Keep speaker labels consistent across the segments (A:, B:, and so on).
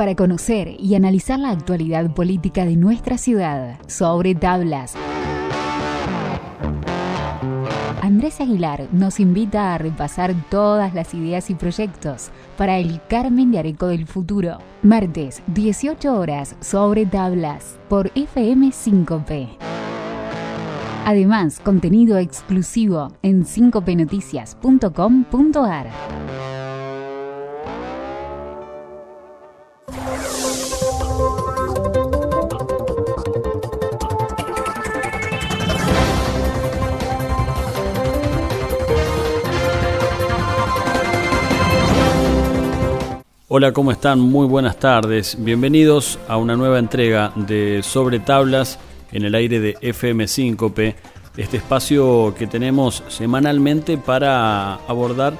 A: para conocer y analizar la actualidad política de nuestra ciudad sobre tablas. Andrés Aguilar nos invita a repasar todas las ideas y proyectos para el Carmen de Areco del futuro. Martes, 18 horas, sobre tablas, por FM 5P. Además, contenido exclusivo en 5pnoticias.com.ar.
B: Hola, ¿cómo están? Muy buenas tardes. Bienvenidos a una nueva entrega de Sobre Tablas en el aire de FM 5P, este espacio que tenemos semanalmente para abordar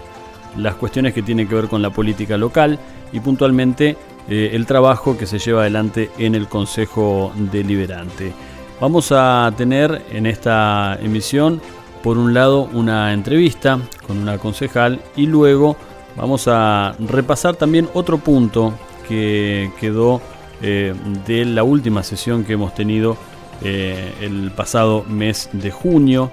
B: las cuestiones que tienen que ver con la política local y puntualmente eh, el trabajo que se lleva adelante en el Consejo Deliberante. Vamos a tener en esta emisión, por un lado, una entrevista con una concejal y luego Vamos a repasar también otro punto que quedó eh, de la última sesión que hemos tenido eh, el pasado mes de junio.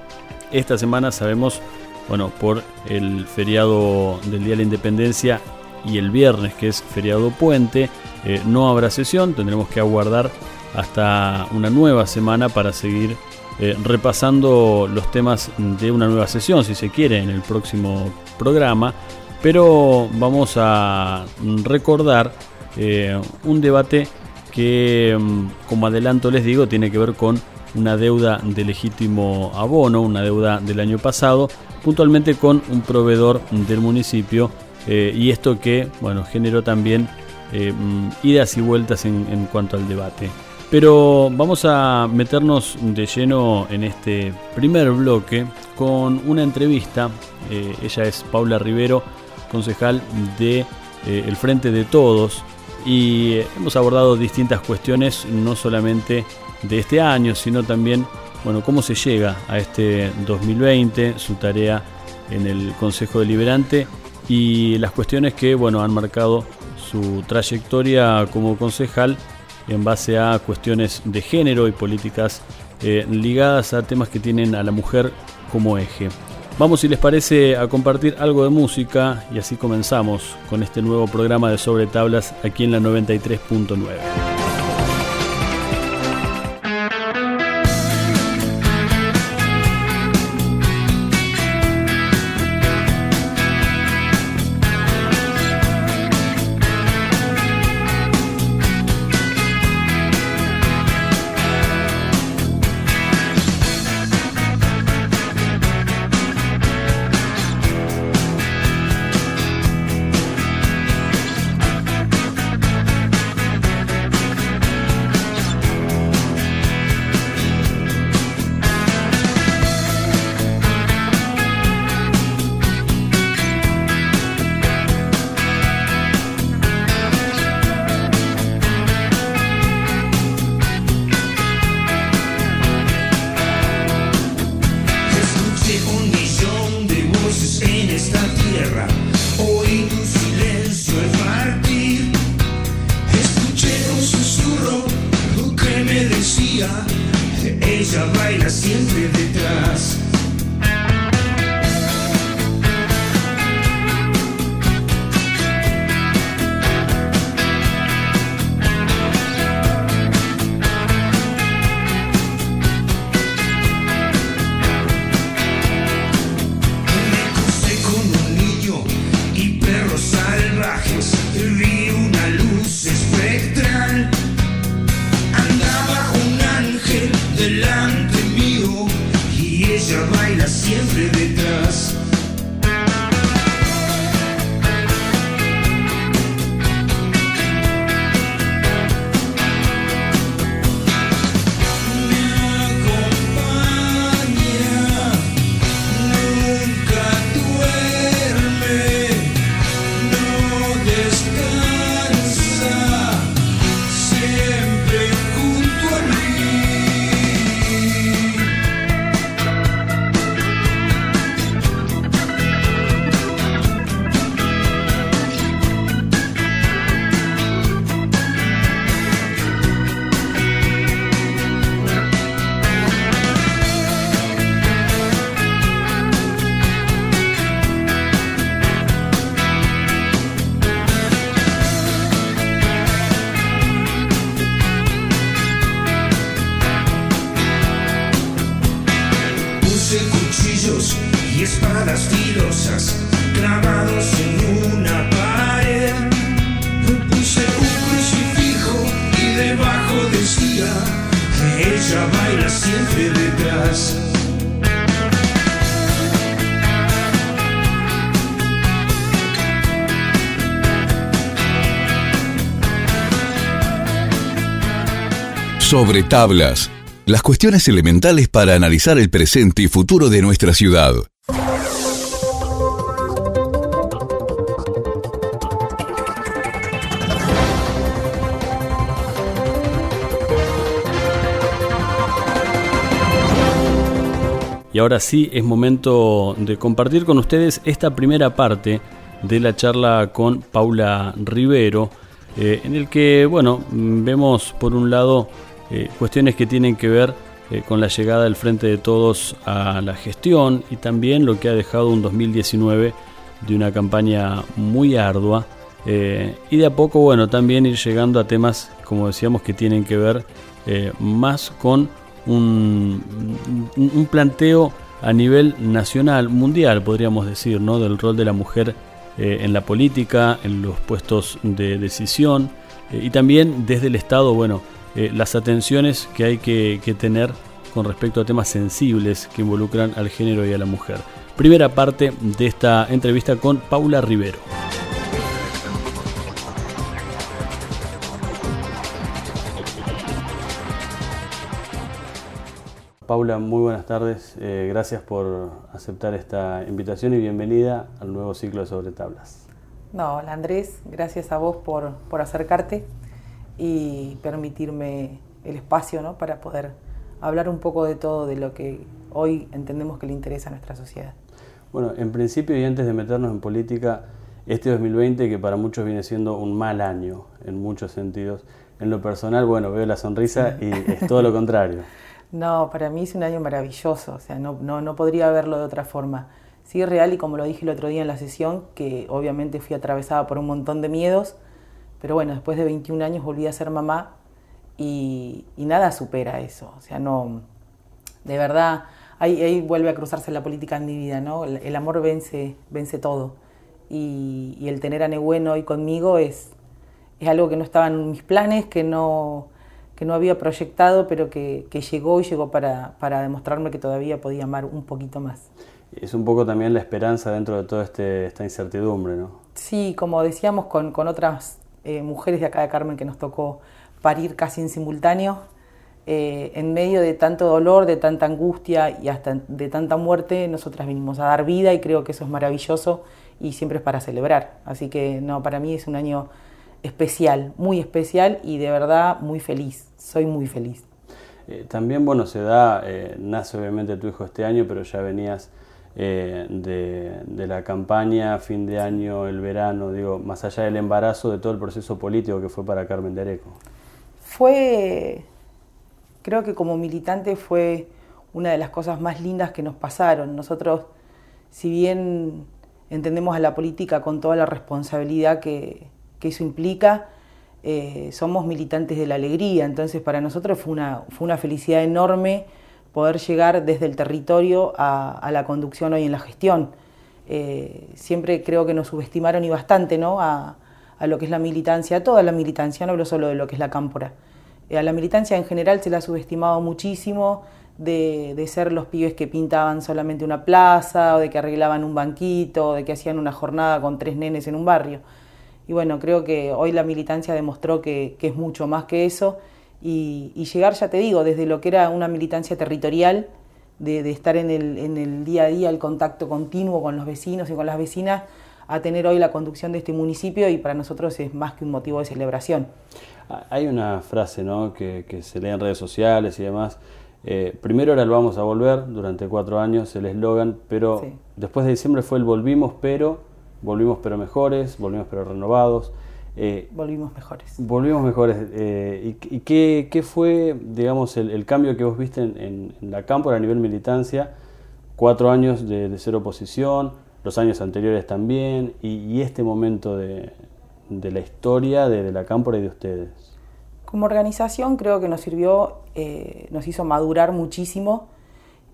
B: Esta semana sabemos, bueno, por el feriado del Día de la Independencia y el viernes que es feriado puente, eh, no habrá sesión, tendremos que aguardar hasta una nueva semana para seguir repasando los temas de una nueva sesión, si se quiere, en el próximo programa. Pero vamos a recordar eh, un debate que, mm, como adelanto les digo, tiene que ver con una deuda de legítimo abono, una deuda del año pasado, puntualmente con un proveedor del municipio eh, y esto que bueno generó también eh, mm, idas y vueltas en, cuanto al debate. Pero vamos a meternos de lleno en este primer bloque con una entrevista. ella es Paula Rivero, concejal de eh, El Frente de Todos y eh, hemos abordado distintas cuestiones, no solamente de este año, sino también, bueno, cómo se llega a este 2020, su tarea en el Consejo Deliberante y las cuestiones que, bueno, han marcado su trayectoria como concejal en base a cuestiones de género y políticas eh, ligadas a temas que tienen a la mujer como eje. Vamos, si les parece, a compartir algo de música y así comenzamos con este nuevo programa de Sobre Tablas aquí en la 93.9.
C: Sobre tablas, las cuestiones elementales para analizar el presente y futuro de nuestra ciudad.
B: Y ahora sí es momento de compartir con ustedes esta primera parte de la charla con Paula Rivero, eh, en el que, bueno, vemos por un lado eh, cuestiones que tienen que ver eh, con la llegada del Frente de Todos a la gestión y también lo que ha dejado un 2019 de una campaña muy ardua eh, y de a poco, bueno, también ir llegando a temas, como decíamos, que tienen que ver más con un, un, planteo a nivel nacional, mundial, podríamos decir, ¿no? del rol de la mujer en la política, en los puestos de decisión y también desde el Estado, bueno, eh, las atenciones que hay que, que tener con respecto a temas sensibles que involucran al género y a la mujer. Primera parte de esta entrevista con Paula Rivero. Paula, muy buenas tardes. Eh, gracias por aceptar esta invitación y bienvenida al nuevo ciclo de Sobre Tablas.
D: No, hola Andrés, gracias a vos por, por acercarte y permitirme el espacio ¿no? para poder hablar un poco de todo de lo que hoy entendemos que le interesa a nuestra sociedad.
B: Bueno, en principio y antes de meternos en política, este 2020 que para muchos viene siendo un mal año en muchos sentidos, en lo personal, bueno, veo la sonrisa y es todo lo contrario.
D: No, para mí es un año maravilloso, o sea, no, no, no podría verlo de otra forma. Sí es real y como lo dije el otro día en la sesión, que obviamente fui atravesada por un montón de miedos, pero bueno, después de 21 años volví a ser mamá y, nada supera eso. O sea, no, de verdad, ahí, vuelve a cruzarse la política en mi vida, ¿no? El, amor vence, vence todo. Y, el tener a Nehuen hoy conmigo es, es algo que no estaba en mis planes, que no, que no había proyectado, pero que, que llegó y llegó para, para, demostrarme que todavía podía amar un poquito más.
B: Es un poco también la esperanza dentro de toda este, esta incertidumbre, ¿no?
D: Sí, como decíamos con, con otras eh, mujeres de acá de Carmen que nos tocó parir casi en simultáneo, eh, en medio de tanto dolor, de tanta angustia y hasta de tanta muerte, nosotras vinimos a dar vida y creo que eso es maravilloso y siempre es para celebrar. Así que no, para mí es un año especial, muy especial y de verdad muy feliz, soy muy feliz.
B: Eh, también, bueno, se da, nace obviamente tu hijo este año, pero ya venías eh, de, la campaña, fin de año, el verano, digo, más allá del embarazo, de todo el proceso político que fue para Carmen de Areco?
D: Fue, creo que como militante fue una de las cosas más lindas que nos pasaron. Nosotros, si bien entendemos a la política con toda la responsabilidad que, eso implica, eh, somos militantes de la alegría, entonces para nosotros fue una, fue una felicidad enorme poder llegar desde el territorio a, la conducción hoy en la gestión. Eh, siempre creo que nos subestimaron y bastante ¿no? a, lo que es la militancia, a toda la militancia, no hablo solo de lo que es la cámpora. Eh, a la militancia en general se la ha subestimado muchísimo de, ser los pibes que pintaban solamente una plaza, o de que arreglaban un banquito, o de que hacían una jornada con tres nenes en un barrio. Y bueno, creo que hoy la militancia demostró que es mucho más que eso y, llegar, ya te digo, desde lo que era una militancia territorial, de, estar en el, en el, día a día, el contacto continuo con los vecinos y con las vecinas, a tener hoy la conducción de este municipio y para nosotros es más que un motivo de celebración.
B: Hay una frase ¿no? que, se lee en redes sociales y demás. Eh, primero era el vamos a volver, durante cuatro años el eslogan, pero después de diciembre fue el volvimos pero, volvimos pero mejores, volvimos pero renovados.
D: Eh, volvimos mejores.
B: Volvimos mejores. Eh, ¿Y, qué, fue, digamos, el, cambio que vos viste en, la cámpora a nivel militancia? Cuatro años de, cero oposición, los años anteriores también, y, este momento de, la historia de, la cámpora y de ustedes.
D: Como organización creo que nos sirvió, eh, nos hizo madurar muchísimo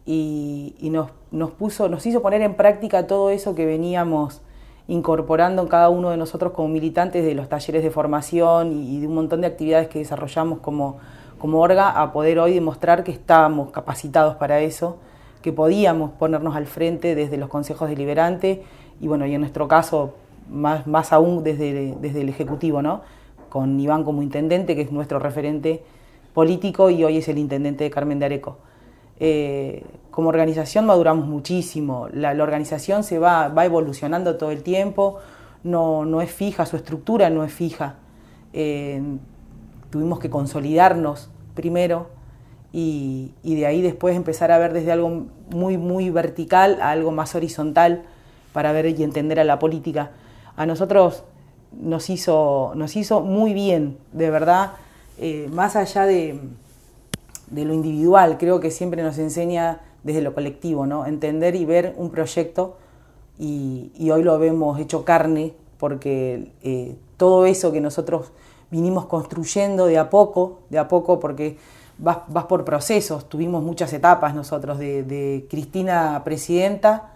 D: y, nos, nos, puso, nos hizo poner en práctica todo eso que veníamos incorporando cada uno de nosotros como militantes de los talleres de formación y, de un montón de actividades que desarrollamos como, como orga a poder hoy demostrar que estábamos capacitados para eso, que podíamos ponernos al frente desde los consejos deliberantes y bueno, y en nuestro caso más, más aún desde, desde el Ejecutivo, ¿no? con Iván como intendente, que es nuestro referente político y hoy es el intendente de Carmen de Areco. Eh, como organización maduramos muchísimo, la, organización se va, va, evolucionando todo el tiempo, no, no, es fija, su estructura no es fija. Eh, tuvimos que consolidarnos primero y, de ahí después empezar a ver desde algo muy, muy vertical a algo más horizontal para ver y entender a la política. A nosotros nos hizo, nos hizo muy bien, de verdad, eh, más allá de, de, lo individual, creo que siempre nos enseña desde lo colectivo, ¿no? entender y ver un proyecto y, hoy lo vemos hecho carne porque eh, todo eso que nosotros vinimos construyendo de a poco, de a poco porque vas, vas por procesos, tuvimos muchas etapas nosotros, de, de Cristina presidenta,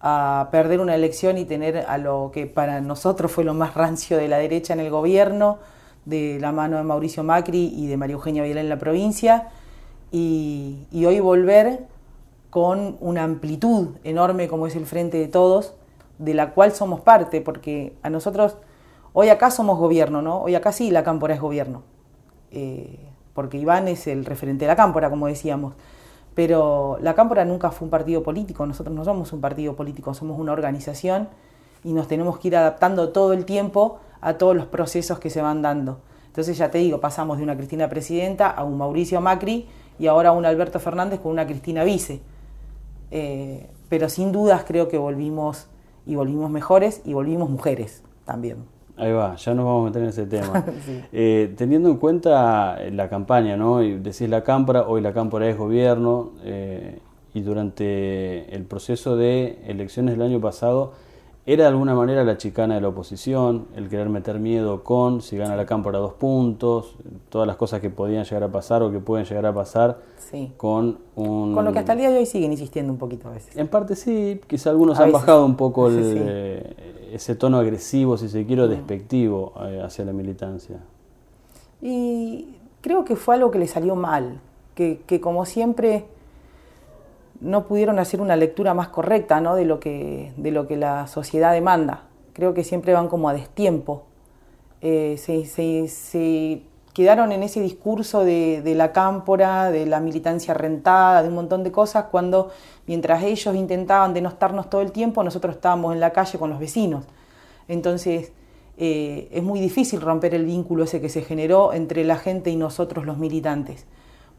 D: a perder una elección y tener a lo que para nosotros fue lo más rancio de la derecha en el gobierno, de la mano de Mauricio Macri y de María Eugenia Vidal en la provincia, y, hoy volver con una amplitud enorme como es el Frente de Todos, de la cual somos parte, porque a nosotros, hoy acá somos gobierno, ¿no? Hoy acá sí la Cámpora es gobierno, eh, porque Iván es el referente de la Cámpora, como decíamos. Pero la Cámpora nunca fue un partido político, nosotros no somos un partido político, somos una organización y nos tenemos que ir adaptando todo el tiempo a todos los procesos que se van dando. Entonces ya te digo, pasamos de una Cristina presidenta a un Mauricio Macri y ahora un Alberto Fernández con una Cristina vice. Eh, pero sin dudas creo que volvimos y volvimos mejores y volvimos mujeres también.
B: Ahí va, ya nos vamos a meter en ese tema. Eh, teniendo en cuenta la campaña, ¿no? Y decís la Cámpora, hoy la Cámpora es gobierno, eh, y durante el proceso de elecciones del año pasado, ¿era de alguna manera la chicana de la oposición, el querer meter miedo con si gana la Cámpora dos puntos, todas las cosas que podían llegar a pasar o que pueden llegar a pasar con un...
D: Con lo que hasta el día de hoy siguen insistiendo un poquito a veces.
B: En parte sí, quizá algunos han bajado un poco el... Eh, ese tono agresivo, si se quiere, mm. despectivo eh, hacia la militancia?
D: Y creo que fue algo que le salió mal, que, como siempre no pudieron hacer una lectura más correcta ¿no? de, lo que, de lo que la sociedad demanda. Creo que siempre van como a destiempo. Eh, se, se, quedaron en ese discurso de, de, la cámpora, de la militancia rentada, de un montón de cosas, cuando mientras ellos intentaban denostarnos todo el tiempo, nosotros estábamos en la calle con los vecinos. Entonces, eh, es muy difícil romper el vínculo ese que se generó entre la gente y nosotros los militantes,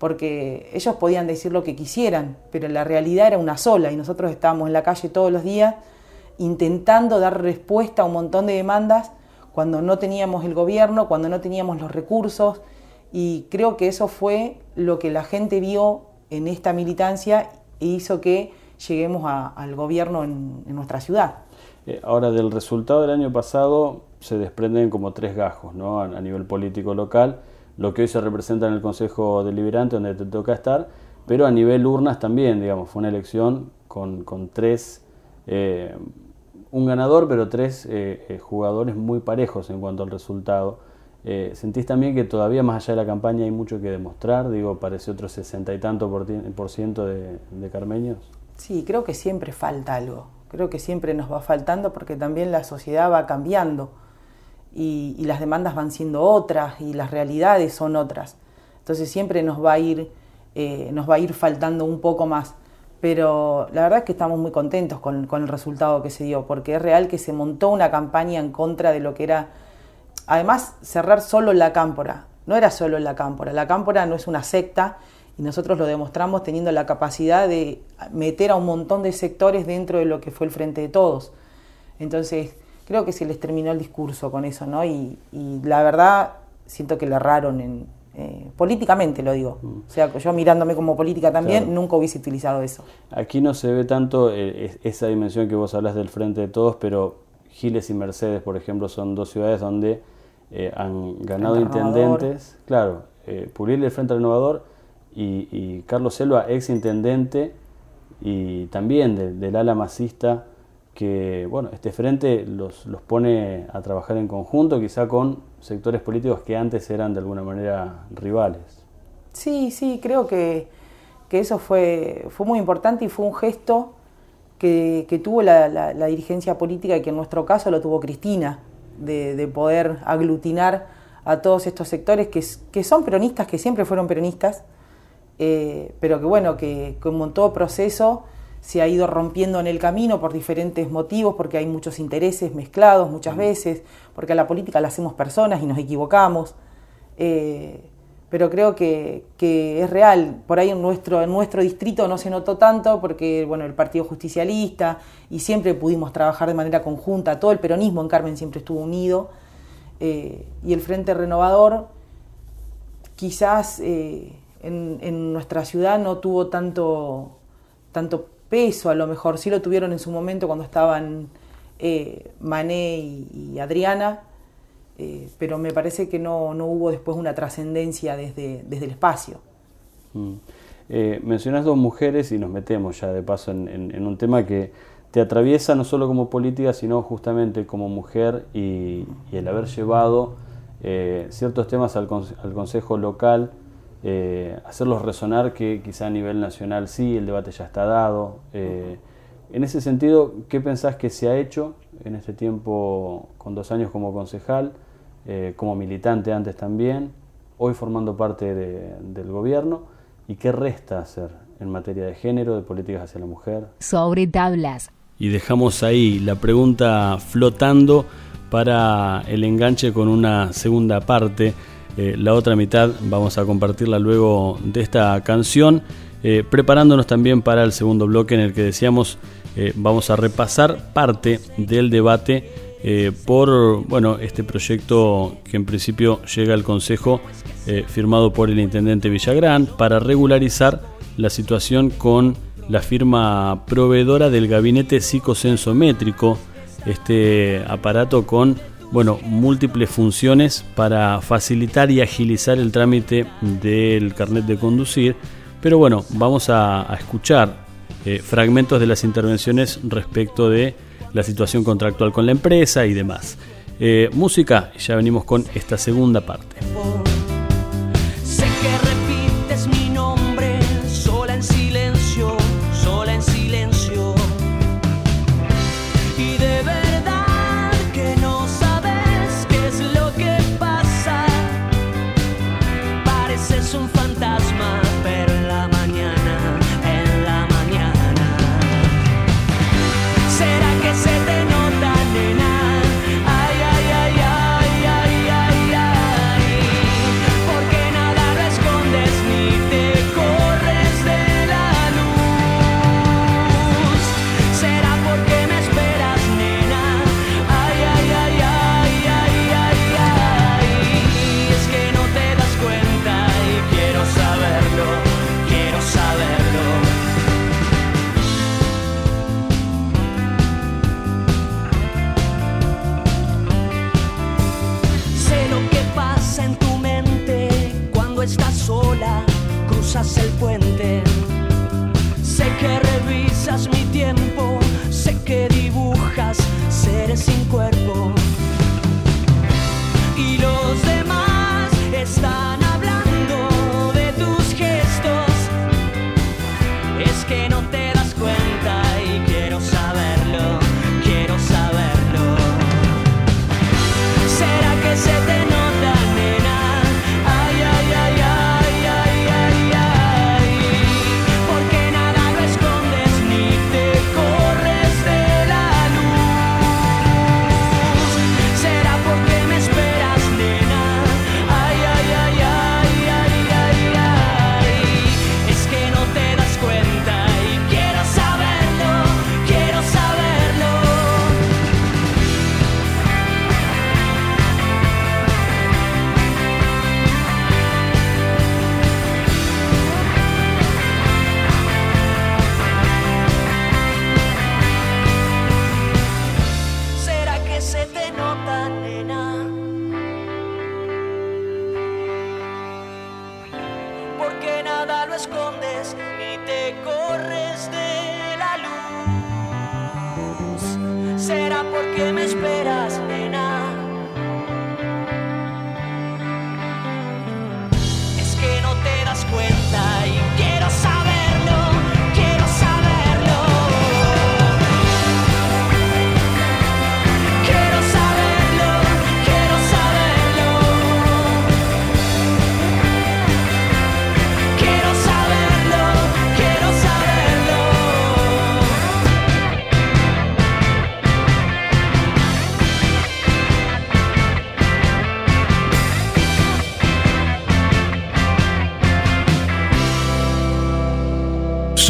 D: porque ellos podían decir lo que quisieran, pero la realidad era una sola y nosotros estábamos en la calle todos los días intentando dar respuesta a un montón de demandas cuando no teníamos el gobierno, cuando no teníamos los recursos, y creo que eso fue lo que la gente vio en esta militancia e hizo que lleguemos al gobierno en, nuestra ciudad.
B: Eh, ahora, del resultado del año pasado se desprenden como tres gajos ¿no? a, nivel político local, lo que hoy se representa en el Consejo Deliberante, donde te toca estar, pero a nivel urnas también, digamos, fue una elección con, con tres eh, un ganador, pero tres eh, eh, jugadores muy parejos en cuanto al resultado. Eh, ¿Sentís también que todavía más allá de la campaña hay mucho que demostrar? Digo, parece otro sesenta y tanto por, ciento de, carmeños.
D: Sí, creo que siempre falta algo. Creo que siempre nos va faltando porque también la sociedad va cambiando y, las demandas van siendo otras y las realidades son otras. Entonces siempre nos va a ir, nos va a ir faltando un poco más pero la verdad es que estamos muy contentos con, el resultado que se dio, porque es real que se montó una campaña en contra de lo que era, además, cerrar solo la cámpora. No era solo la cámpora, la cámpora no es una secta y nosotros lo demostramos teniendo la capacidad de meter a un montón de sectores dentro de lo que fue el Frente de Todos. Entonces, creo que se les terminó el discurso con eso, ¿no? Y, y la verdad, siento que le erraron en, eh, políticamente lo digo. Mm. O sea, yo mirándome como política también, nunca hubiese utilizado eso.
B: Aquí no se ve tanto eh, esa dimensión que vos hablas del frente de todos, pero Giles y Mercedes, por ejemplo, son dos ciudades donde eh, han ganado intendentes. Claro, Pulirle el Frente Renovador y, Carlos Selva, ex intendente y también del ala masista que bueno, este frente los, los, pone a trabajar en conjunto, quizá con sectores políticos que antes eran de alguna manera rivales.
D: Sí, sí, creo que, que eso fue, fue muy importante y fue un gesto que, que tuvo la, la, dirigencia política y que en nuestro caso lo tuvo Cristina, de, de poder aglutinar a todos estos sectores que, que, son peronistas, que siempre fueron peronistas, eh, pero que bueno, que como en todo proceso se ha ido rompiendo en el camino por diferentes motivos, porque hay muchos intereses mezclados muchas veces, porque a la política la hacemos personas y nos equivocamos. Eh, pero creo que, que, es real. Por ahí en nuestro, en nuestro distrito no se notó tanto porque bueno, el Partido Justicialista y siempre pudimos trabajar de manera conjunta, todo el peronismo en Carmen siempre estuvo unido eh, y el Frente Renovador quizás eh, en, en, nuestra ciudad no tuvo tanto, tanto peso, a lo mejor sí lo tuvieron en su momento cuando estaban eh, Mané y, Adriana, eh, pero me parece que no, no hubo después una trascendencia desde, desde el espacio.
B: Mm. Eh, mencionas dos mujeres y nos metemos ya de paso en, un tema que te atraviesa no solo como política, sino justamente como mujer y, el haber llevado ciertos temas al Consejo Local eh, hacerlos resonar que quizá a nivel nacional sí, el debate ya está dado. Eh, en ese sentido, ¿qué pensás que se ha hecho en este tiempo con dos años como concejal, eh, como militante antes también, hoy formando parte del gobierno? ¿Y qué resta hacer en materia de género, de políticas hacia la mujer?
A: Sobre tablas.
B: Y dejamos ahí la pregunta flotando para el enganche con una segunda parte eh, la otra mitad vamos a compartirla luego de esta canción, eh, preparándonos también para el segundo bloque en el que decíamos eh, vamos a repasar parte del debate por bueno este proyecto que en principio llega al Consejo firmado por el intendente Villagrán para regularizar la situación con la firma proveedora del gabinete psicosensométrico, este aparato con bueno, múltiples funciones para facilitar y agilizar el trámite del carnet de conducir. Pero bueno, vamos a, escuchar eh, fragmentos de las intervenciones respecto de la situación contractual con la empresa y demás. Eh, música, ya venimos con esta segunda parte.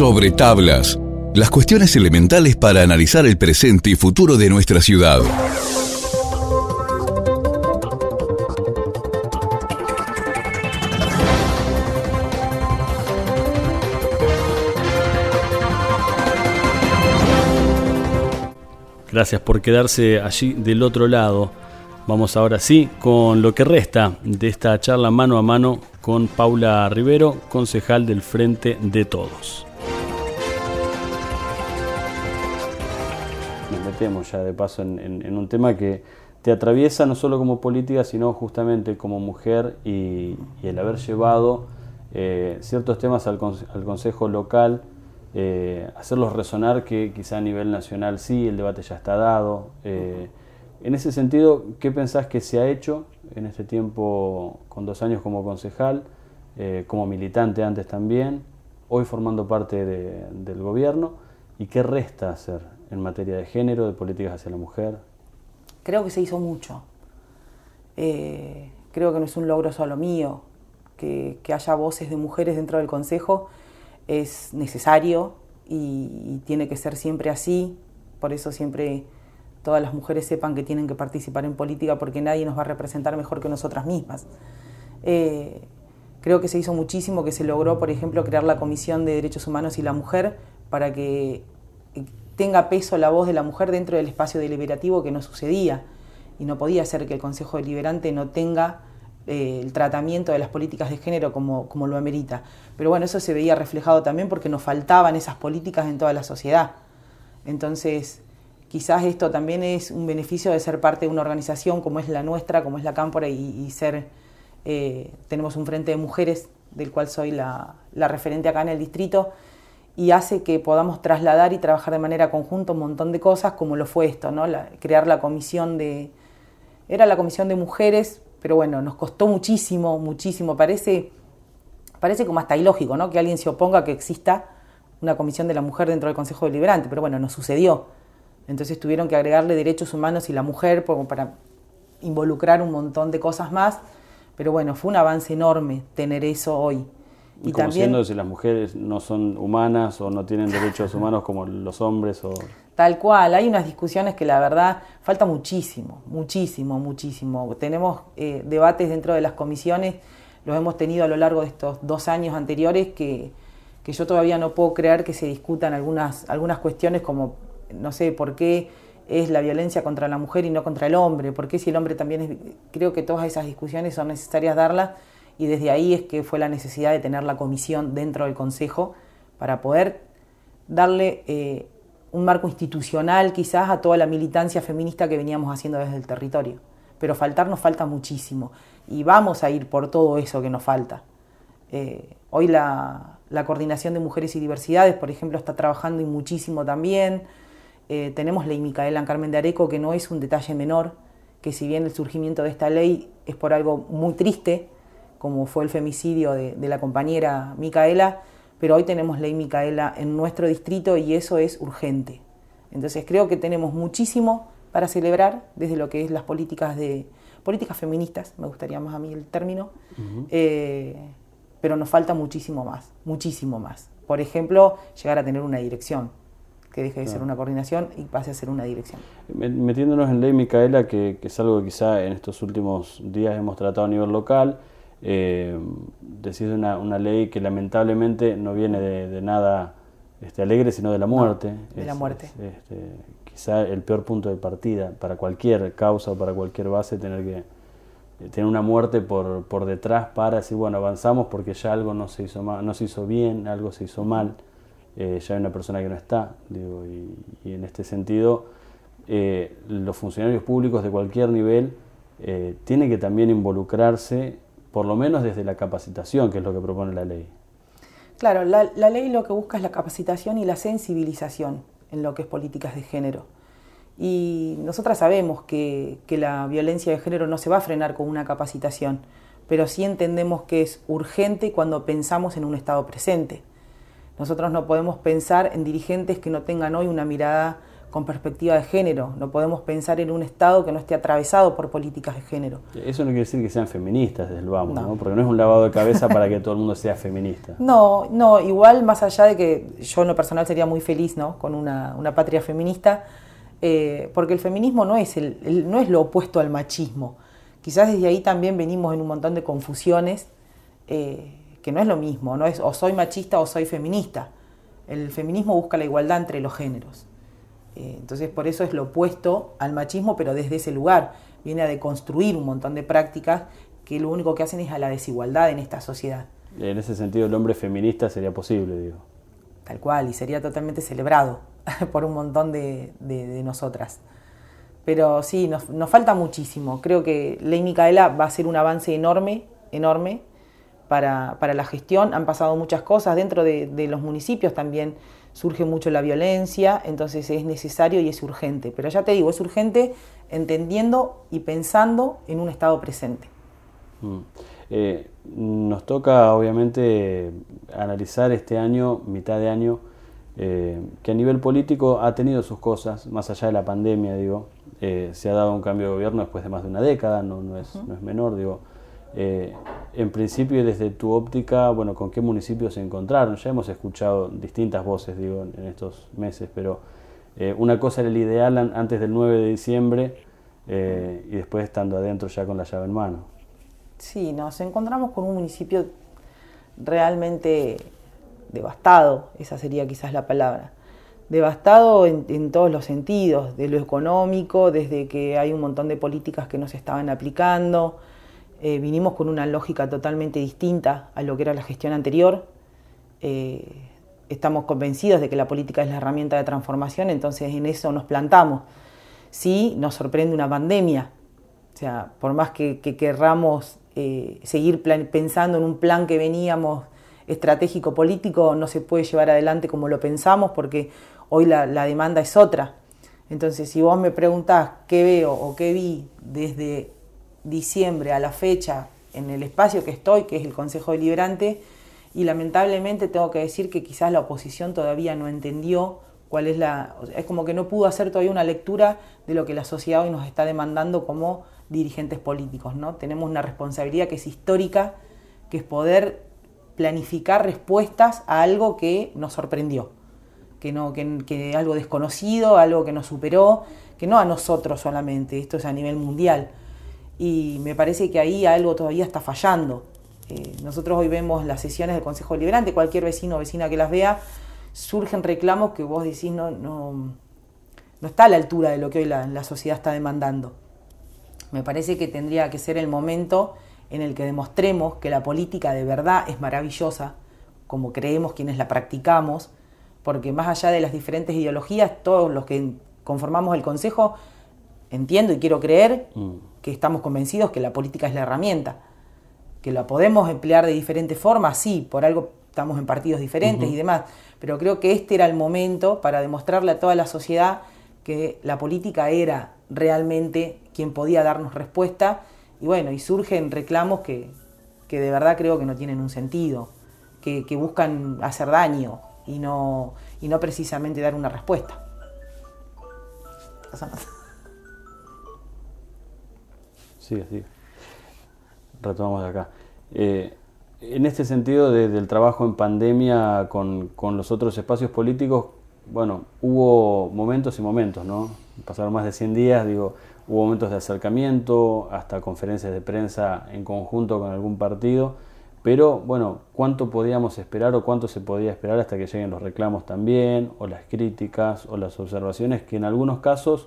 C: Sobre tablas. Las cuestiones elementales para analizar el presente y futuro de nuestra ciudad.
B: Gracias por quedarse allí del otro lado. Vamos ahora sí con lo que resta de esta charla mano a mano con Paula Rivero, concejal del Frente de Todos. Ya de paso en, un tema que te atraviesa no solo como política, sino justamente como mujer y, el haber llevado eh, ciertos temas al, al Consejo Local eh, hacerlos resonar que quizá a nivel nacional sí, el debate ya está dado. Eh, en ese sentido, ¿qué pensás que se ha hecho en este tiempo con dos años como concejal, eh, como militante antes también, hoy formando parte del gobierno? ¿Y qué resta hacer en materia de género, de políticas hacia la mujer?
D: Creo que se hizo mucho. creo que no es un logro solo mío, que, que haya voces de mujeres dentro del Consejo es necesario y, tiene que ser siempre así. Por eso siempre todas las mujeres sepan que tienen que participar en política porque nadie nos va a representar mejor que nosotras mismas. Eh, creo que se hizo muchísimo, que se logró, por ejemplo, crear la Comisión de Derechos Humanos y la Mujer para que tenga peso la voz de la mujer dentro del espacio deliberativo que no sucedía. Y no podía ser que el Consejo Deliberante no tenga eh, el tratamiento de las políticas de género como, como lo amerita. Pero bueno, eso se veía reflejado también porque nos faltaban esas políticas en toda la sociedad. Entonces, quizás esto también es un beneficio de ser parte de una organización como es la nuestra, como es la Cámpora, y, ser, eh, tenemos un frente de mujeres, del cual soy la, referente acá en el distrito, y hace que podamos trasladar y trabajar de manera conjunta un montón de cosas, como lo fue esto, ¿no? crear la comisión de... Era la comisión de mujeres pero bueno, nos costó muchísimo, muchísimo. Parece, parece como hasta ilógico, ¿no? Que alguien se oponga a que exista una comisión de la mujer dentro del Consejo Deliberante, pero bueno, no sucedió. Entonces tuvieron que agregarle derechos humanos y la mujer para involucrar un montón de cosas más. Pero bueno, fue un avance enorme tener eso hoy.
B: Y, como también, siendo si las mujeres no son humanas o no tienen derechos humanos como los hombres o
D: Tal cual, hay unas discusiones que la verdad falta muchísimo, muchísimo, muchísimo. Tenemos eh, debates dentro de las comisiones, los hemos tenido a lo largo de estos dos años anteriores que, que yo todavía no puedo creer que se discutan algunas, algunas cuestiones como, no sé, por qué es la violencia contra la mujer y no contra el hombre, por qué si el hombre también es... Creo que todas esas discusiones son necesarias darlas y desde ahí es que fue la necesidad de tener la comisión dentro del Consejo para poder darle eh, un marco institucional quizás a toda la militancia feminista que veníamos haciendo desde el territorio. Pero faltar nos falta muchísimo y vamos a ir por todo eso que nos falta. Eh, hoy la, Coordinación de Mujeres y Diversidades, por ejemplo, está trabajando y muchísimo también. Eh, tenemos ley Micaela Carmen de Areco, que no es un detalle menor, que si bien el surgimiento de esta ley es por algo muy triste, como fue el femicidio de, de la compañera Micaela, pero hoy tenemos ley Micaela en nuestro distrito y eso es urgente. Entonces creo que tenemos muchísimo para celebrar desde lo que es las políticas de políticas feministas, me gustaría más a mí el término, eh, pero nos falta muchísimo más, muchísimo más. Por ejemplo, llegar a tener una dirección, que deje de ser una coordinación y pase a ser una dirección.
B: Metiéndonos en ley Micaela, que, que es algo que quizá en estos últimos días hemos tratado a nivel local, eh, decide una, una, ley que lamentablemente no viene de, nada este, alegre, sino de la muerte.
D: de la muerte.
B: este, quizá el peor punto de partida para cualquier causa o para cualquier base, tener que eh, tener una muerte por, por detrás para decir, bueno, avanzamos porque ya algo no se hizo, mal, no se hizo bien, algo se hizo mal, eh, ya hay una persona que no está. Digo, y, y en este sentido, eh, los funcionarios públicos de cualquier nivel tienen que también involucrarse por lo menos desde la capacitación, que es lo que propone la ley.
D: Claro, la, ley lo que busca es la capacitación y la sensibilización en lo que es políticas de género. Y nosotras sabemos que, la violencia de género no se va a frenar con una capacitación, pero sí entendemos que es urgente cuando pensamos en un Estado presente. Nosotros no podemos pensar en dirigentes que no tengan hoy una mirada con perspectiva de género. No podemos pensar en un Estado que no esté atravesado por políticas de género.
B: Eso no quiere decir que sean feministas desde el vamos, no. Porque no es un lavado de cabeza para que todo el mundo sea feminista.
D: No, no, igual más allá de que yo en lo personal sería muy feliz ¿no? con una, una patria feminista, eh, porque el feminismo no es, el, no es lo opuesto al machismo. Quizás desde ahí también venimos en un montón de confusiones, eh, que no es lo mismo, no es o soy machista o soy feminista. El feminismo busca la igualdad entre los géneros. Eh, entonces, por eso es lo opuesto al machismo, pero desde ese lugar. Viene a deconstruir un montón de prácticas que lo único que hacen es a la desigualdad en esta sociedad.
B: En ese sentido, el hombre feminista sería posible, digo.
D: Tal cual, y sería totalmente celebrado por un montón de, nosotras. Pero sí, nos, falta muchísimo. Creo que Ley Micaela va a ser un avance enorme, enorme para, la gestión. Han pasado muchas cosas dentro de, de los municipios también surge mucho la violencia, entonces es necesario y es urgente. Pero ya te digo, es urgente entendiendo y pensando en un estado presente.
B: Mm. Eh, nos toca obviamente analizar este año, mitad de año, eh, que a nivel político ha tenido sus cosas, más allá de la pandemia, digo, eh, se ha dado un cambio de gobierno después de más de una década, no, no, es, no es menor, digo. Eh, en principio, desde tu óptica, bueno, ¿con qué municipios se encontraron? Ya hemos escuchado distintas voces, digo, en estos meses, pero eh, una cosa era el ideal antes del 9 de diciembre eh, y después estando adentro ya con la llave en mano.
D: Sí, nos encontramos con un municipio realmente devastado, esa sería quizás la palabra. Devastado en, en todos los sentidos, de lo económico, desde que hay un montón de políticas que no se estaban aplicando, eh, vinimos con una lógica totalmente distinta a lo que era la gestión anterior. Eh, estamos convencidos de que la política es la herramienta de transformación, entonces en eso nos plantamos. Sí, nos sorprende una pandemia. O sea, por más que, querramos eh, seguir pensando en un plan que veníamos estratégico político, no se puede llevar adelante como lo pensamos porque hoy la, la demanda es otra. Entonces, si vos me preguntás qué veo o qué vi desde diciembre a la fecha en el espacio que estoy, que es el Consejo Deliberante, y lamentablemente tengo que decir que quizás la oposición todavía no entendió cuál es la... Es como que no pudo hacer todavía una lectura de lo que la sociedad hoy nos está demandando como dirigentes políticos, ¿no? Tenemos una responsabilidad que es histórica, que es poder planificar respuestas a algo que nos sorprendió, que, no, que, que algo desconocido, algo que nos superó, que no a nosotros solamente, esto es a nivel mundial y me parece que ahí algo todavía está fallando. Eh, nosotros hoy vemos las sesiones del Consejo Deliberante, cualquier vecino o vecina que las vea, surgen reclamos que vos decís no, no, no está a la altura de lo que hoy la, sociedad está demandando. Me parece que tendría que ser el momento en el que demostremos que la política de verdad es maravillosa, como creemos quienes la practicamos, porque más allá de las diferentes ideologías, todos los que conformamos el Consejo, entiendo y quiero creer mm que estamos convencidos que la política es la herramienta, que la podemos emplear de diferentes formas, sí, por algo estamos en partidos diferentes y demás, pero creo que este era el momento para demostrarle a toda la sociedad que la política era realmente quien podía darnos respuesta y bueno, y surgen reclamos que, que de verdad creo que no tienen un sentido, que, que buscan hacer daño y no, y no precisamente dar una respuesta.
B: Sí, sí. Retomamos de acá. Eh, en este sentido, desde el trabajo en pandemia con, los otros espacios políticos, bueno, hubo momentos y momentos, ¿no? Pasaron más de 100 días, digo, hubo momentos de acercamiento, hasta conferencias de prensa en conjunto con algún partido, pero bueno, ¿cuánto podíamos esperar o cuánto se podía esperar hasta que lleguen los reclamos también, o las críticas, o las observaciones que en algunos casos,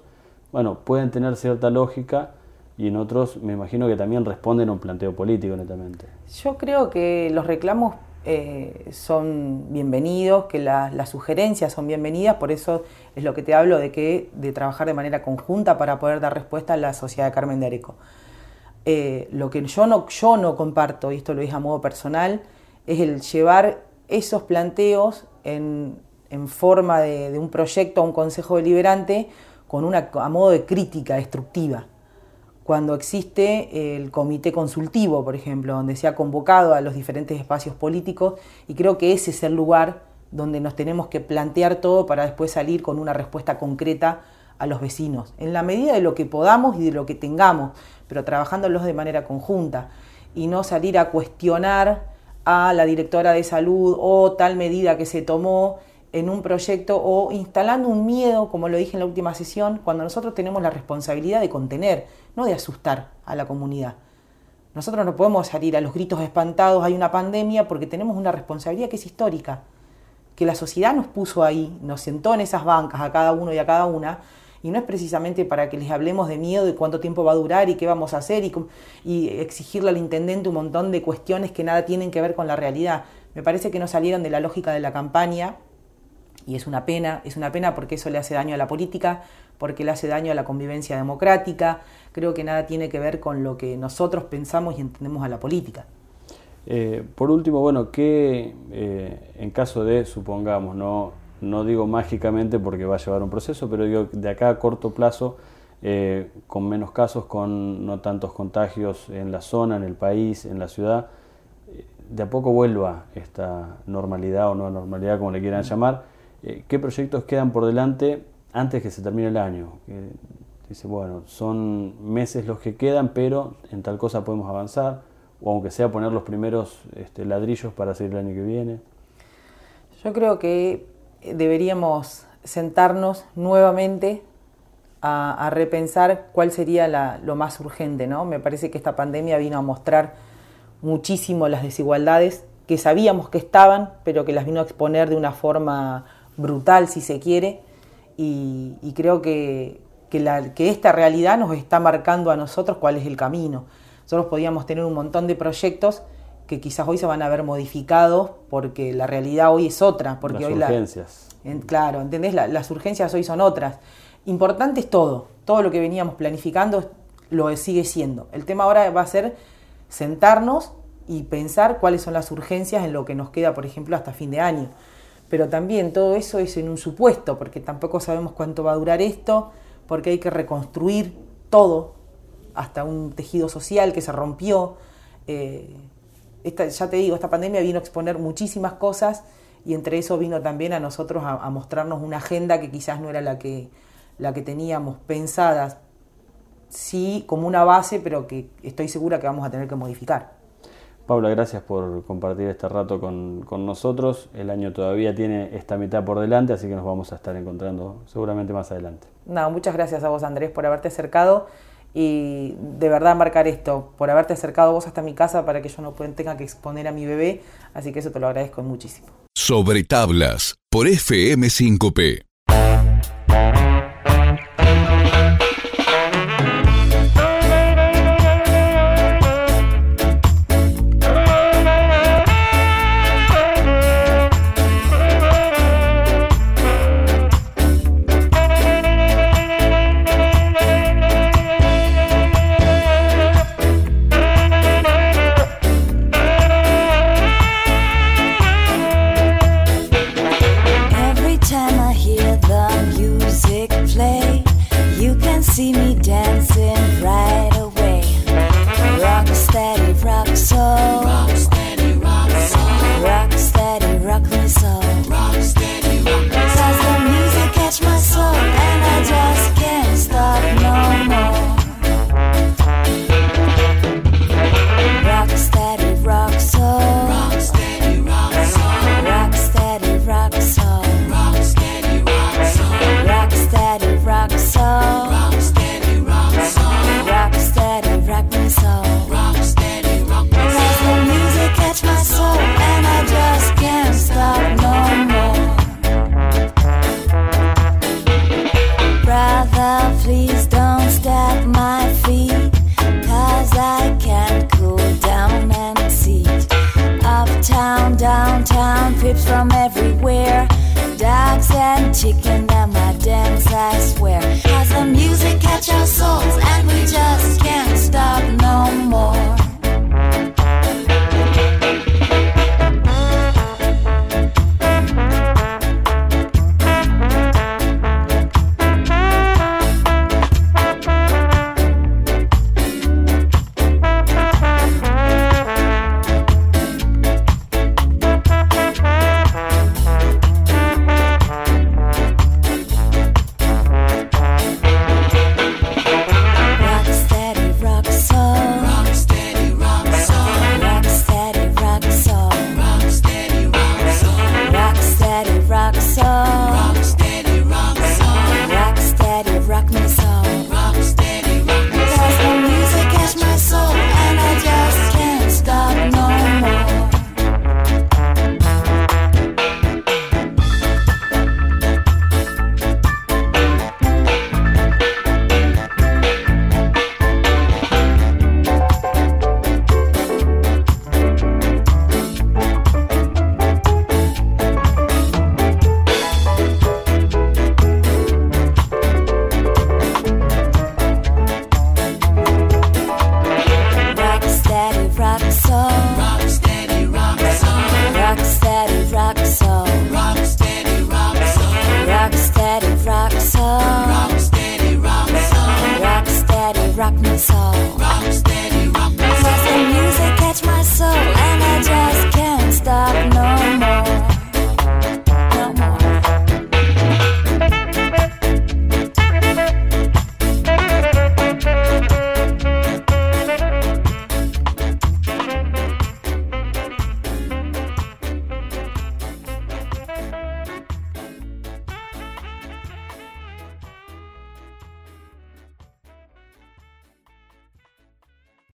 B: bueno, pueden tener cierta lógica, y en otros me imagino que también responden a un planteo político netamente.
D: Yo creo que los reclamos eh, son bienvenidos, que las sugerencias son bienvenidas, por eso es lo que te hablo de que de trabajar de manera conjunta para poder dar respuesta a la sociedad de Carmen de Areco. Eh, lo que yo no, yo no comparto, y esto lo dije a modo personal, es el llevar esos planteos en, en forma de, de, un proyecto a un consejo deliberante con una, a modo de crítica destructiva cuando existe el comité consultivo, por ejemplo, donde se ha convocado a los diferentes espacios políticos y creo que ese es el lugar donde nos tenemos que plantear todo para después salir con una respuesta concreta a los vecinos, en la medida de lo que podamos y de lo que tengamos, pero trabajándolos de manera conjunta y no salir a cuestionar a la directora de salud o tal medida que se tomó en un proyecto o instalando un miedo, como lo dije en la última sesión, cuando nosotros tenemos la responsabilidad de contener, no de asustar a la comunidad. Nosotros no podemos salir a los gritos espantados, hay una pandemia, porque tenemos una responsabilidad que es histórica, que la sociedad nos puso ahí, nos sentó en esas bancas a cada uno y a cada una, y no es precisamente para que les hablemos de miedo, de cuánto tiempo va a durar y qué vamos a hacer y, y exigirle al intendente un montón de cuestiones que nada tienen que ver con la realidad. Me parece que no salieron de la lógica de la campaña y es una pena, es una pena porque eso le hace daño a la política, porque le hace daño a la convivencia democrática. Creo que nada tiene que ver con lo que nosotros pensamos y entendemos a la política.
B: Eh, por último, bueno, ¿qué eh, en caso de, supongamos, no no digo mágicamente porque va a llevar un proceso, pero digo de acá a corto plazo, eh, con menos casos, con no tantos contagios en la zona, en el país, en la ciudad, de a poco vuelva esta normalidad o no normalidad, como le quieran llamar. Eh, ¿Qué proyectos quedan por delante antes que se termine el año? dice, bueno, son meses los que quedan, pero en tal cosa podemos avanzar, o aunque sea poner los primeros este, ladrillos para seguir el año que viene.
D: Yo creo que deberíamos sentarnos nuevamente a, repensar cuál sería lo más urgente. ¿no? Me parece que esta pandemia vino a mostrar muchísimo las desigualdades que sabíamos que estaban, pero que las vino a exponer de una forma brutal, si se quiere, y, creo que, que esta realidad nos está marcando a nosotros cuál es el camino. Nosotros podíamos tener un montón de proyectos que quizás hoy se van a ver modificados porque la realidad hoy es otra. Porque
B: las
D: hoy
B: urgencias.
D: claro, ¿entendés? las urgencias hoy son otras. Importante es todo, todo lo que veníamos planificando lo sigue siendo. El tema ahora va a ser sentarnos y pensar cuáles son las urgencias en lo que nos queda, por ejemplo, hasta fin de año. Pero también todo eso es en un supuesto, porque tampoco sabemos cuánto va a durar esto, porque hay que reconstruir todo, hasta un tejido social que se rompió. Eh, ya te digo, esta pandemia vino a exponer muchísimas cosas y entre eso vino también a nosotros a, mostrarnos una agenda que quizás no era la que, la que teníamos pensadas, sí como una base, pero que estoy segura que vamos a tener que modificar.
B: Paula, gracias por compartir este rato con, con, nosotros. El año todavía tiene esta mitad por delante, así que nos vamos a estar encontrando seguramente más adelante.
D: No, muchas gracias a vos, Andrés, por haberte acercado y de verdad marcar esto, por haberte acercado vos hasta mi casa para que yo no tenga que exponer a mi bebé, así que eso te lo agradezco muchísimo.
C: Sobre tablas, por FM5P.
E: pips from everywhere. Dogs and chicken and my dance, I swear. Has the music catch our souls and we just can't stop no more.